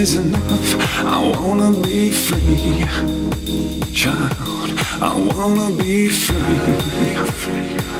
is enough. I wanna be free, child. I wanna be free.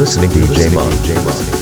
listening to DJ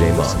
J Mon.